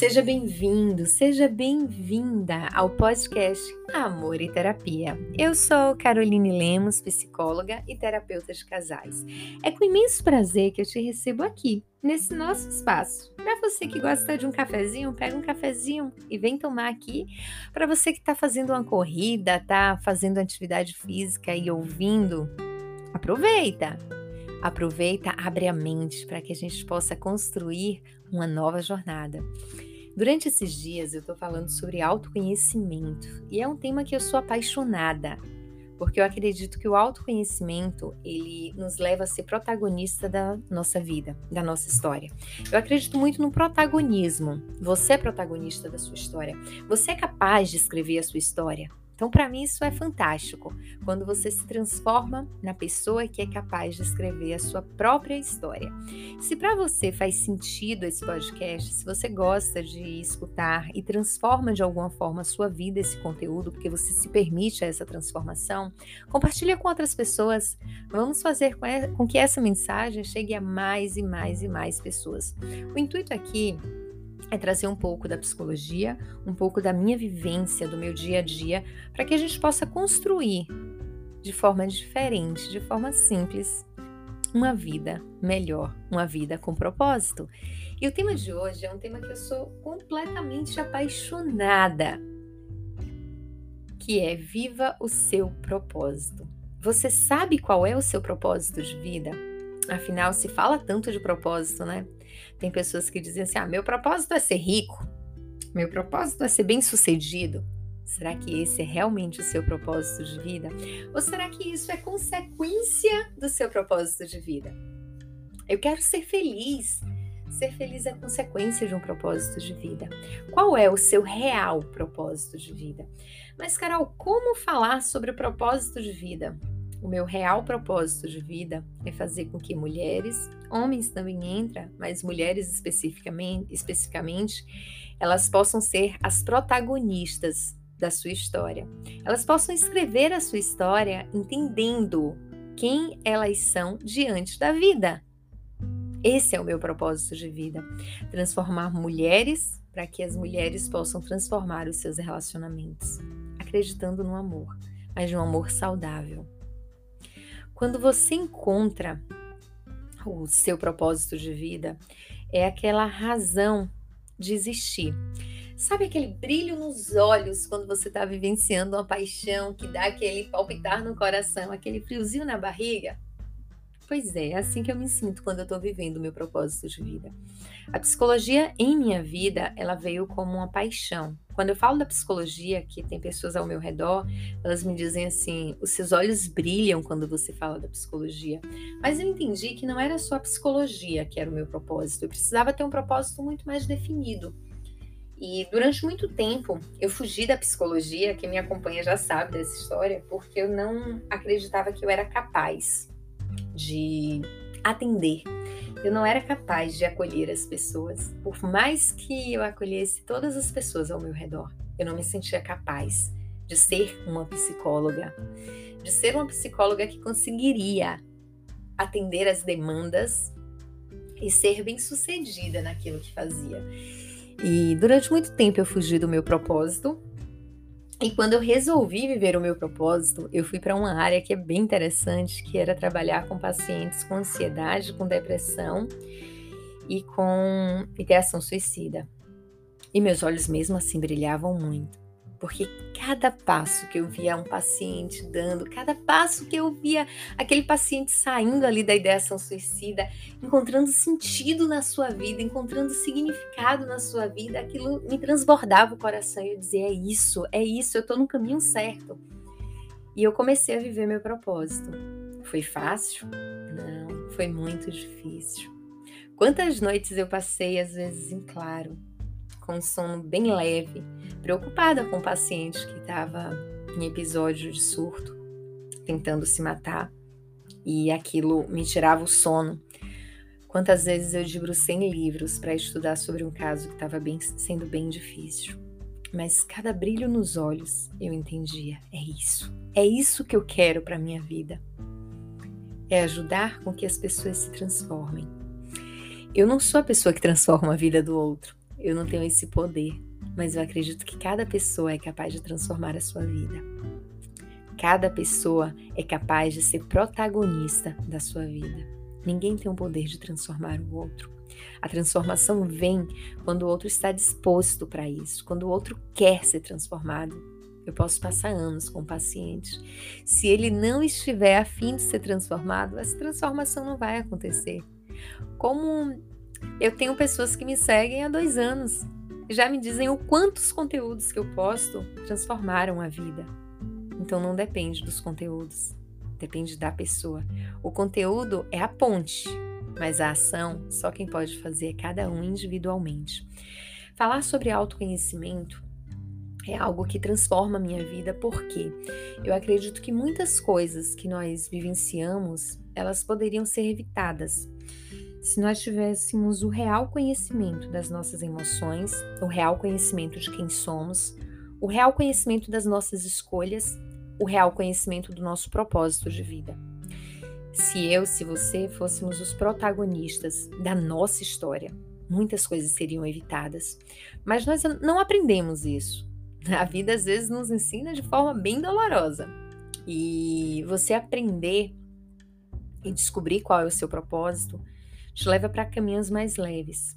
Seja bem-vindo, seja bem-vinda ao podcast Amor e Terapia. Eu sou Caroline Lemos, psicóloga e terapeuta de casais. É com imenso prazer que eu te recebo aqui, nesse nosso espaço. Para você que gosta de um cafezinho, pega um cafezinho e vem tomar aqui. Para você que está fazendo uma corrida, está fazendo atividade física e ouvindo, aproveita! Aproveita, abre a mente para que a gente possa construir uma nova jornada. Durante esses dias eu estou falando sobre autoconhecimento e é um tema que eu sou apaixonada, porque eu acredito que o autoconhecimento ele nos leva a ser protagonista da nossa vida, da nossa história. Eu acredito muito no protagonismo. Você é protagonista da sua história. Você é capaz de escrever a sua história. Então, para mim, isso é fantástico, quando você se transforma na pessoa que é capaz de escrever a sua própria história. Se para você faz sentido esse podcast, se você gosta de escutar e transforma de alguma forma a sua vida esse conteúdo, porque você se permite essa transformação, compartilha com outras pessoas. Vamos fazer com que essa mensagem chegue a mais e mais e mais pessoas. O intuito aqui é trazer um pouco da psicologia, um pouco da minha vivência, do meu dia a dia, para que a gente possa construir de forma diferente, de forma simples, uma vida melhor, uma vida com propósito. E o tema de hoje é um tema que eu sou completamente apaixonada, que é viva o seu propósito. Você sabe qual é o seu propósito de vida? Afinal, se fala tanto de propósito, né? Tem pessoas que dizem assim: ah, meu propósito é ser rico, meu propósito é ser bem-sucedido. Será que esse é realmente o seu propósito de vida? Ou será que isso é consequência do seu propósito de vida? Eu quero ser feliz. Ser feliz é consequência de um propósito de vida. Qual é o seu real propósito de vida? Mas, Carol, como falar sobre o propósito de vida? O meu real propósito de vida é fazer com que mulheres, homens também entram, mas mulheres especificamente, especificamente, elas possam ser as protagonistas da sua história. Elas possam escrever a sua história entendendo quem elas são diante da vida. Esse é o meu propósito de vida: transformar mulheres para que as mulheres possam transformar os seus relacionamentos, acreditando no amor, mas de um amor saudável. Quando você encontra o seu propósito de vida, é aquela razão de existir. Sabe aquele brilho nos olhos quando você está vivenciando uma paixão que dá aquele palpitar no coração, aquele friozinho na barriga? Pois é, é assim que eu me sinto quando eu estou vivendo o meu propósito de vida. A psicologia em minha vida, ela veio como uma paixão. Quando eu falo da psicologia, que tem pessoas ao meu redor, elas me dizem assim: os seus olhos brilham quando você fala da psicologia. Mas eu entendi que não era só a psicologia que era o meu propósito, eu precisava ter um propósito muito mais definido. E durante muito tempo eu fugi da psicologia, quem me acompanha já sabe dessa história, porque eu não acreditava que eu era capaz de atender. Eu não era capaz de acolher as pessoas. Por mais que eu acolhesse todas as pessoas ao meu redor, eu não me sentia capaz de ser uma psicóloga, de ser uma psicóloga que conseguiria atender as demandas e ser bem-sucedida naquilo que fazia. E durante muito tempo eu fugi do meu propósito, e quando eu resolvi viver o meu propósito, eu fui para uma área que é bem interessante, que era trabalhar com pacientes com ansiedade, com depressão e com ideação suicida. E meus olhos mesmo assim brilhavam muito porque cada passo que eu via um paciente dando, cada passo que eu via aquele paciente saindo ali da ideação suicida, encontrando sentido na sua vida, encontrando significado na sua vida, aquilo me transbordava o coração e eu dizia: é isso, é isso, eu estou no caminho certo. E eu comecei a viver meu propósito. Foi fácil? Não, foi muito difícil. Quantas noites eu passei, às vezes, em claro, com sono bem leve, preocupada com o paciente que estava em episódio de surto, tentando se matar, e aquilo me tirava o sono. Quantas vezes eu debrucei em livros para estudar sobre um caso que estava sendo bem difícil. Mas cada brilho nos olhos eu entendia: é isso, é isso que eu quero para minha vida. É ajudar com que as pessoas se transformem. Eu não sou a pessoa que transforma a vida do outro, eu não tenho esse poder, mas eu acredito que cada pessoa é capaz de transformar a sua vida. Cada pessoa é capaz de ser protagonista da sua vida. Ninguém tem o poder de transformar o outro. A transformação vem quando o outro está disposto para isso, quando o outro quer ser transformado. Eu posso passar anos com o paciente. Se ele não estiver afim de ser transformado, essa transformação não vai acontecer. Como eu tenho pessoas que me seguem há dois anos e já me dizem o quantos conteúdos que eu posto transformaram a vida. Então não depende dos conteúdos, depende da pessoa. O conteúdo é a ponte, mas a ação só quem pode fazer é cada um individualmente. Falar sobre autoconhecimento é algo que transforma a minha vida, porque eu acredito que muitas coisas que nós vivenciamos, elas poderiam ser evitadas se nós tivéssemos o real conhecimento das nossas emoções, o real conhecimento de quem somos, o real conhecimento das nossas escolhas, o real conhecimento do nosso propósito de vida. Se eu, se você fôssemos os protagonistas da nossa história, muitas coisas seriam evitadas. Mas nós não aprendemos isso. A vida às vezes nos ensina de forma bem dolorosa. E você aprender e descobrir qual é o seu propósito te leva para caminhos mais leves,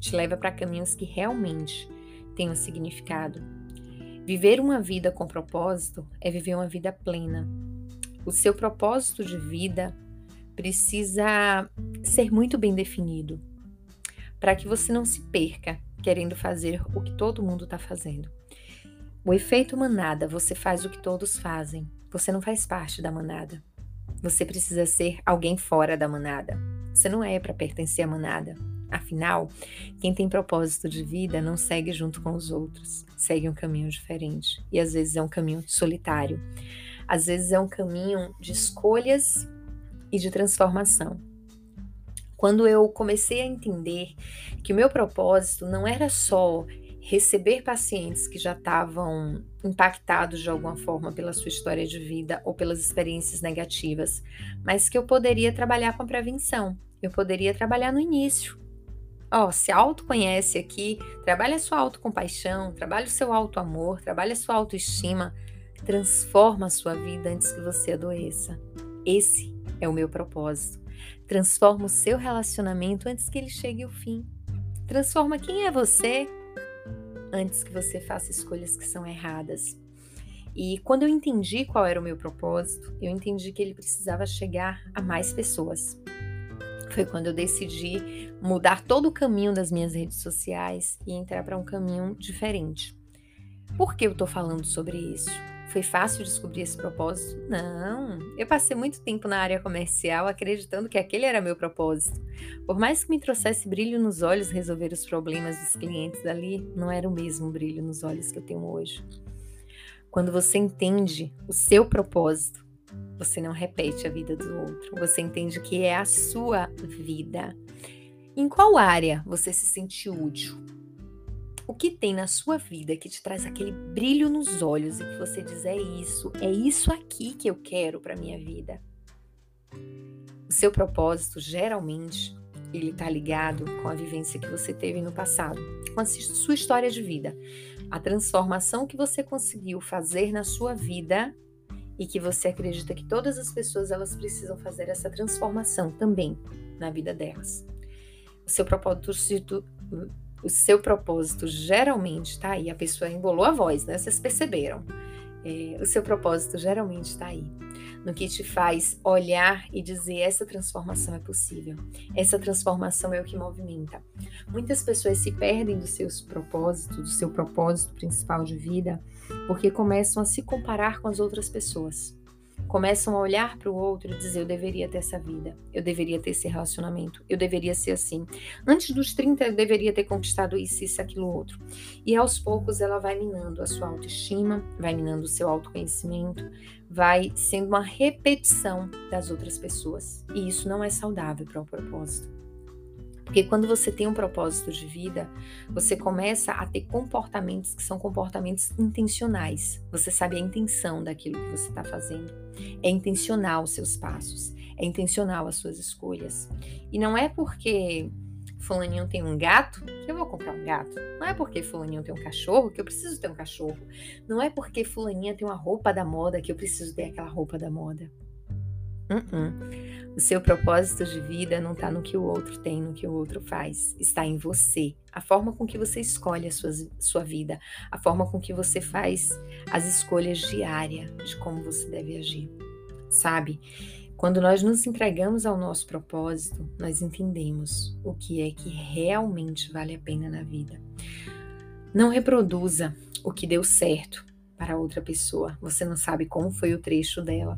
te leva para caminhos que realmente têm um significado. Viver uma vida com propósito é viver uma vida plena. O seu propósito de vida precisa ser muito bem definido para que você não se perca querendo fazer o que todo mundo está fazendo. O efeito manada, você faz o que todos fazem. Você não faz parte da manada. Você precisa ser alguém fora da manada. Você não é para pertencer à manada. Afinal, quem tem propósito de vida não segue junto com os outros, segue um caminho diferente. E às vezes é um caminho solitário. Às vezes é um caminho de escolhas e de transformação. Quando eu comecei a entender que o meu propósito não era só receber pacientes que já estavam impactados de alguma forma pela sua história de vida ou pelas experiências negativas, mas que eu poderia trabalhar com a prevenção, eu poderia trabalhar no início. Ó, se autoconhece aqui, trabalha a sua autocompaixão, trabalha o seu autoamor, trabalha a sua autoestima, transforma a sua vida antes que você adoeça. Esse é o meu propósito. Transforma o seu relacionamento antes que ele chegue ao fim. Transforma quem é você antes que você faça escolhas que são erradas. E quando eu entendi qual era o meu propósito, eu entendi que ele precisava chegar a mais pessoas. Foi quando eu decidi mudar todo o caminho das minhas redes sociais e entrar para um caminho diferente. Por que eu estou falando sobre isso? Foi fácil descobrir esse propósito? Não. Eu passei muito tempo na área comercial acreditando que aquele era meu propósito. Por mais que me trouxesse brilho nos olhos resolver os problemas dos clientes ali, não era o mesmo brilho nos olhos que eu tenho hoje. Quando você entende o seu propósito, você não repete a vida do outro. Você entende que é a sua vida. Em qual área você se sente útil? O que tem na sua vida que te traz aquele brilho nos olhos e que você diz é isso, é isso aqui que eu quero para minha vida? O seu propósito geralmente ele está ligado com a vivência que você teve no passado, com a sua história de vida, a transformação que você conseguiu fazer na sua vida e que você acredita que todas as pessoas elas precisam fazer essa transformação também na vida delas. O seu propósito o seu propósito geralmente está aí. A pessoa embolou a voz, né? Vocês perceberam? É, o seu propósito geralmente está aí. No que te faz olhar e dizer: essa transformação é possível. Essa transformação é o que movimenta. Muitas pessoas se perdem dos seus propósitos, do seu propósito principal de vida, porque começam a se comparar com as outras pessoas começam a olhar para o outro e dizer: eu deveria ter essa vida, eu deveria ter esse relacionamento, eu deveria ser assim. Antes dos 30, eu deveria ter conquistado isso, isso, aquilo, outro. E aos poucos ela vai minando a sua autoestima, vai minando o seu autoconhecimento, vai sendo uma repetição das outras pessoas. E isso não é saudável para o propósito. Porque quando você tem um propósito de vida, você começa a ter comportamentos que são comportamentos intencionais. Você sabe a intenção daquilo que você está fazendo. É intencional os seus passos, é intencional as suas escolhas. E não é porque fulaninho tem um gato que eu vou comprar um gato. Não é porque fulaninho tem um cachorro que eu preciso ter um cachorro. Não é porque fulaninha tem uma roupa da moda que eu preciso ter aquela roupa da moda. Uh -uh. O seu propósito de vida não está no que o outro tem, no que o outro faz. Está em você. A forma com que você escolhe a sua, sua vida. A forma com que você faz as escolhas diárias de como você deve agir. Sabe? Quando nós nos entregamos ao nosso propósito, nós entendemos o que é que realmente vale a pena na vida. Não reproduza o que deu certo para outra pessoa. Você não sabe como foi o trecho dela.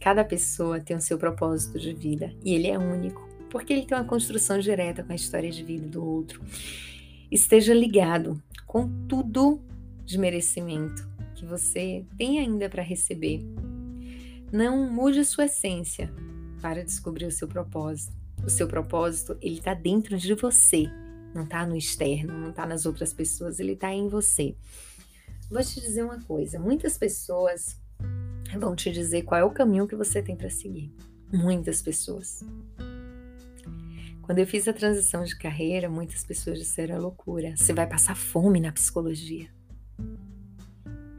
Cada pessoa tem o seu propósito de vida e ele é único, porque ele tem uma construção direta com a história de vida do outro. Esteja ligado com tudo de merecimento que você tem ainda para receber não mude a sua essência para descobrir o seu propósito. O seu propósito, ele está dentro de você, não está no externo, não está nas outras pessoas, ele está em você. Vou te dizer uma coisa: muitas pessoas vão te dizer qual é o caminho que você tem para seguir. Muitas pessoas. Quando eu fiz a transição de carreira, muitas pessoas disseram é loucura. Você vai passar fome na psicologia.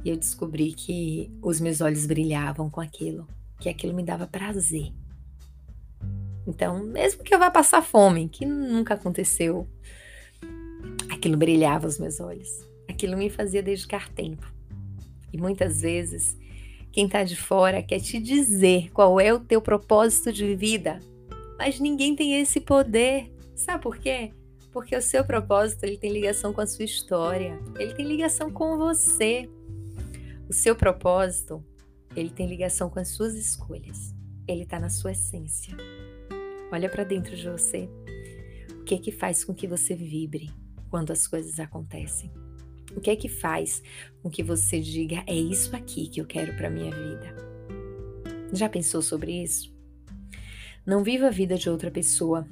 E eu descobri que os meus olhos brilhavam com aquilo, que aquilo me dava prazer. Então, mesmo que eu vá passar fome, que nunca aconteceu, aquilo brilhava os meus olhos. Aquilo me fazia dedicar tempo. E muitas vezes, quem está de fora quer te dizer qual é o teu propósito de vida, mas ninguém tem esse poder. Sabe por quê? Porque o seu propósito ele tem ligação com a sua história, ele tem ligação com você. O seu propósito, ele tem ligação com as suas escolhas. Ele está na sua essência. Olha para dentro de você. O que é que faz com que você vibre quando as coisas acontecem? O que é que faz com que você diga é isso aqui que eu quero para minha vida? Já pensou sobre isso? Não viva a vida de outra pessoa.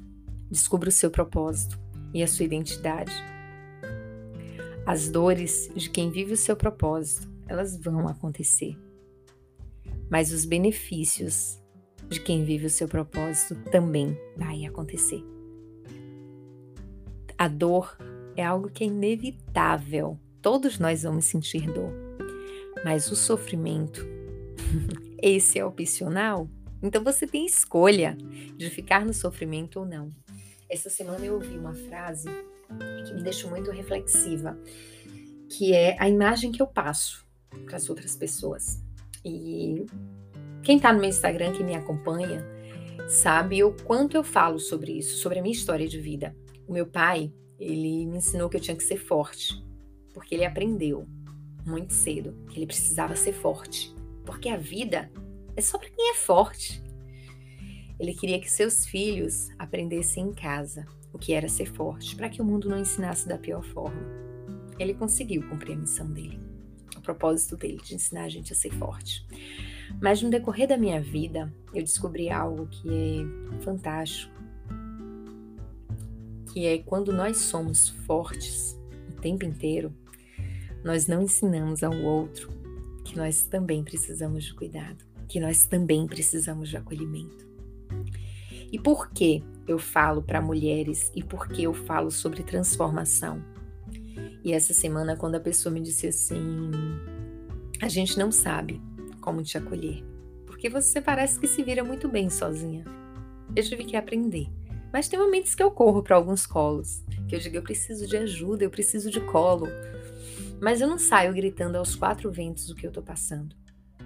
Descubra o seu propósito e a sua identidade. As dores de quem vive o seu propósito elas vão acontecer. Mas os benefícios de quem vive o seu propósito também vai acontecer. A dor é algo que é inevitável. Todos nós vamos sentir dor. Mas o sofrimento, esse é opcional. Então você tem escolha de ficar no sofrimento ou não. Essa semana eu ouvi uma frase que me deixou muito reflexiva, que é a imagem que eu passo para as outras pessoas. E quem está no meu Instagram, que me acompanha, sabe o quanto eu falo sobre isso, sobre a minha história de vida. O meu pai, ele me ensinou que eu tinha que ser forte, porque ele aprendeu muito cedo que ele precisava ser forte, porque a vida é só para quem é forte. Ele queria que seus filhos aprendessem em casa o que era ser forte, para que o mundo não ensinasse da pior forma. Ele conseguiu cumprir a missão dele propósito dele, de ensinar a gente a ser forte. Mas no decorrer da minha vida, eu descobri algo que é fantástico, que é quando nós somos fortes o tempo inteiro, nós não ensinamos ao outro que nós também precisamos de cuidado, que nós também precisamos de acolhimento. E por que eu falo para mulheres e por que eu falo sobre transformação? E essa semana, quando a pessoa me disse assim: a gente não sabe como te acolher, porque você parece que se vira muito bem sozinha. Eu tive que aprender. Mas tem momentos que eu corro para alguns colos, que eu digo: eu preciso de ajuda, eu preciso de colo. Mas eu não saio gritando aos quatro ventos o que eu estou passando,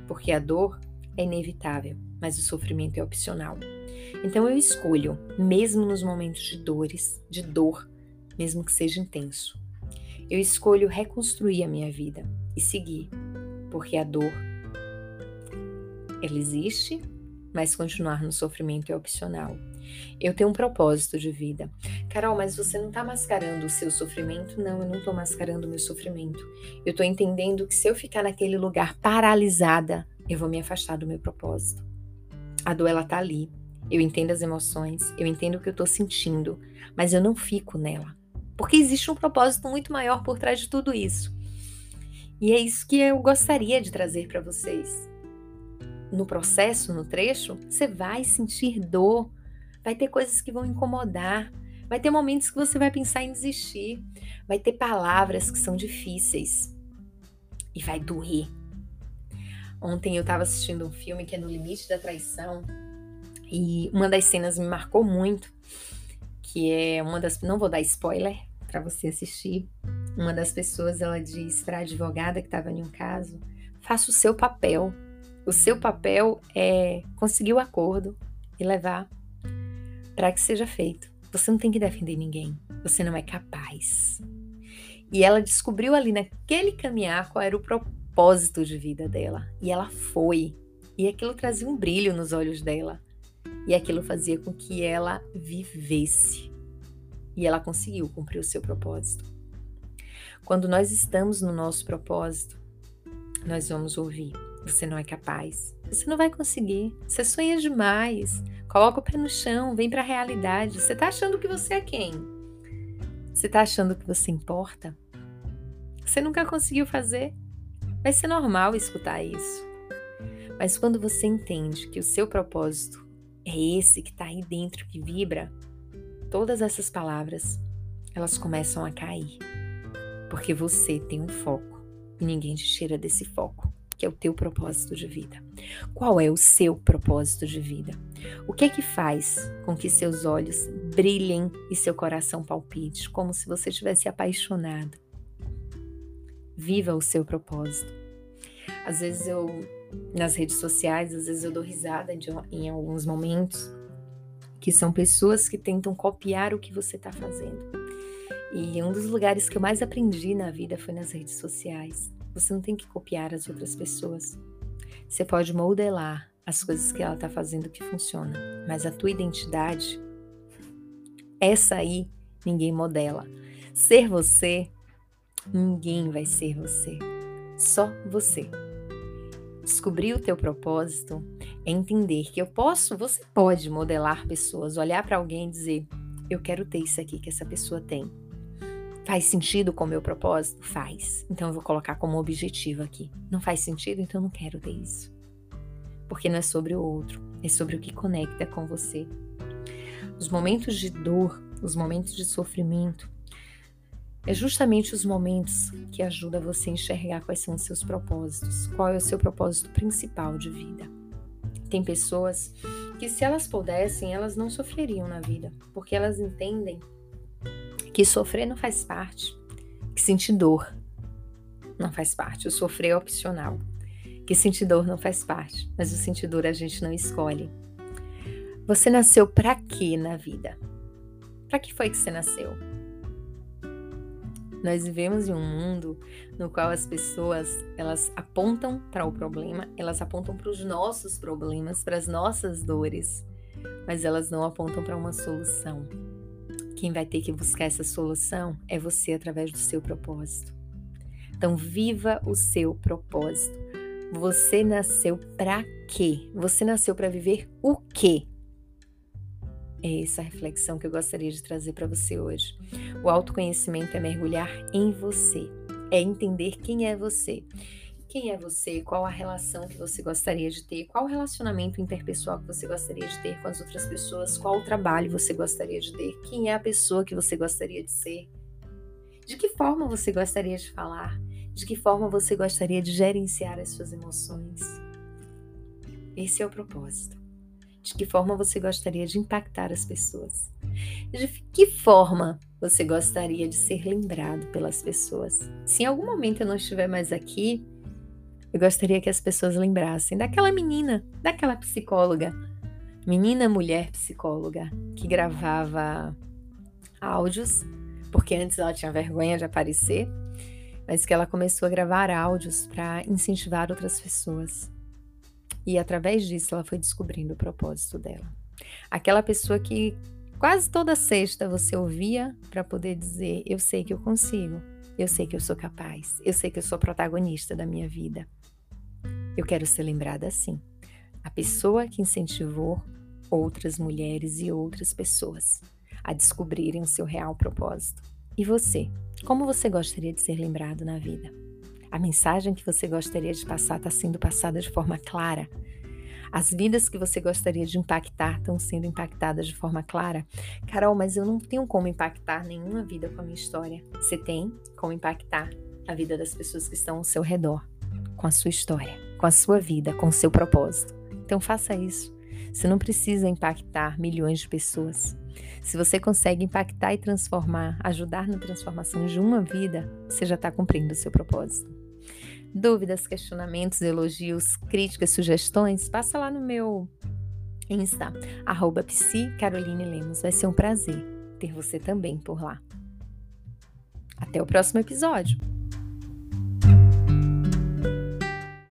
porque a dor é inevitável, mas o sofrimento é opcional. Então eu escolho, mesmo nos momentos de dores, de dor, mesmo que seja intenso, eu escolho reconstruir a minha vida e seguir, porque a dor ela existe, mas continuar no sofrimento é opcional. Eu tenho um propósito de vida. Carol, mas você não está mascarando o seu sofrimento? Não, eu não estou mascarando o meu sofrimento. Eu estou entendendo que se eu ficar naquele lugar paralisada, eu vou me afastar do meu propósito. A dor, ela tá ali. Eu entendo as emoções, eu entendo o que eu estou sentindo, mas eu não fico nela. Porque existe um propósito muito maior por trás de tudo isso. E é isso que eu gostaria de trazer para vocês. No processo, no trecho, você vai sentir dor, vai ter coisas que vão incomodar, Vai ter momentos que você vai pensar em desistir. Vai ter palavras que são difíceis. E vai doer. Ontem eu estava assistindo um filme que é No Limite da Traição. E uma das cenas me marcou muito. Que é uma das. Não vou dar spoiler para você assistir. Uma das pessoas ela diz para a advogada que estava em um caso: faça o seu papel. O seu papel é conseguir o acordo e levar para que seja feito. Você não tem que defender ninguém. Você não é capaz. E ela descobriu ali naquele caminhar qual era o propósito de vida dela. E ela foi. E aquilo trazia um brilho nos olhos dela. E aquilo fazia com que ela vivesse. E ela conseguiu cumprir o seu propósito. Quando nós estamos no nosso propósito, nós vamos ouvir: você não é capaz, você não vai conseguir, você sonha demais, Coloca o pé no chão, vem para a realidade. Você está achando que você é quem? Você está achando que você importa? Você nunca conseguiu fazer? Vai ser normal escutar isso. Mas quando você entende que o seu propósito é esse que está aí dentro, que vibra, todas essas palavras, elas começam a cair. Porque você tem um foco e ninguém te tira desse foco que é o teu propósito de vida. Qual é o seu propósito de vida? O que é que faz com que seus olhos brilhem e seu coração palpite, como se você estivesse apaixonado? Viva o seu propósito. Às vezes eu, nas redes sociais, às vezes eu dou risada de, em alguns momentos, que são pessoas que tentam copiar o que você está fazendo. E um dos lugares que eu mais aprendi na vida foi nas redes sociais. Você não tem que copiar as outras pessoas. Você pode modelar as coisas que ela está fazendo que funciona, mas a tua identidade, essa aí, ninguém modela. Ser você, ninguém vai ser você. Só você. Descobrir o teu propósito é entender que eu posso, você pode modelar pessoas, olhar para alguém e dizer: eu quero ter isso aqui que essa pessoa tem. Faz sentido com o meu propósito? Faz. Então eu vou colocar como objetivo aqui. Não faz sentido? Então eu não quero ter isso. Porque não é sobre o outro, é sobre o que conecta com você. Os momentos de dor, os momentos de sofrimento, é justamente os momentos que ajudam você a enxergar quais são os seus propósitos, qual é o seu propósito principal de vida. Tem pessoas que, se elas pudessem, elas não sofreriam na vida, porque elas entendem que sofrer não faz parte, que sentir dor não faz parte, o sofrer é opcional, que sentir dor não faz parte, mas o sentir dor a gente não escolhe. Você nasceu para quê na vida? Para que foi que você nasceu? Nós vivemos em um mundo no qual as pessoas elas apontam para o problema, elas apontam para os nossos problemas, para as nossas dores, mas elas não apontam para uma solução. Quem vai ter que buscar essa solução é você através do seu propósito. Então, viva o seu propósito. Você nasceu para quê? Você nasceu para viver o quê? É essa reflexão que eu gostaria de trazer para você hoje. O autoconhecimento é mergulhar em você, é entender quem é você quem é você? Qual a relação que você gostaria de ter? Qual o relacionamento interpessoal que você gostaria de ter com as outras pessoas? Qual o trabalho você gostaria de ter? Quem é a pessoa que você gostaria de ser? De que forma você gostaria de falar? De que forma você gostaria de gerenciar as suas emoções? Esse é o propósito. De que forma você gostaria de impactar as pessoas? De que forma você gostaria de ser lembrado pelas pessoas? Se em algum momento eu não estiver mais aqui, eu gostaria que as pessoas lembrassem daquela menina, daquela psicóloga, menina mulher psicóloga, que gravava áudios, porque antes ela tinha vergonha de aparecer, mas que ela começou a gravar áudios para incentivar outras pessoas. E através disso ela foi descobrindo o propósito dela. Aquela pessoa que quase toda sexta você ouvia para poder dizer: Eu sei que eu consigo, eu sei que eu sou capaz, eu sei que eu sou protagonista da minha vida. Eu quero ser lembrada assim. A pessoa que incentivou outras mulheres e outras pessoas a descobrirem o seu real propósito. E você? Como você gostaria de ser lembrado na vida? A mensagem que você gostaria de passar está sendo passada de forma clara. As vidas que você gostaria de impactar estão sendo impactadas de forma clara? Carol, mas eu não tenho como impactar nenhuma vida com a minha história. Você tem como impactar a vida das pessoas que estão ao seu redor, com a sua história, com a sua vida, com o seu propósito. Então faça isso. Você não precisa impactar milhões de pessoas. Se você consegue impactar e transformar, ajudar na transformação de uma vida, você já está cumprindo o seu propósito. Dúvidas, questionamentos, elogios, críticas, sugestões, passa lá no meu Insta, arroba Caroline Lemos. Vai ser um prazer ter você também por lá. Até o próximo episódio!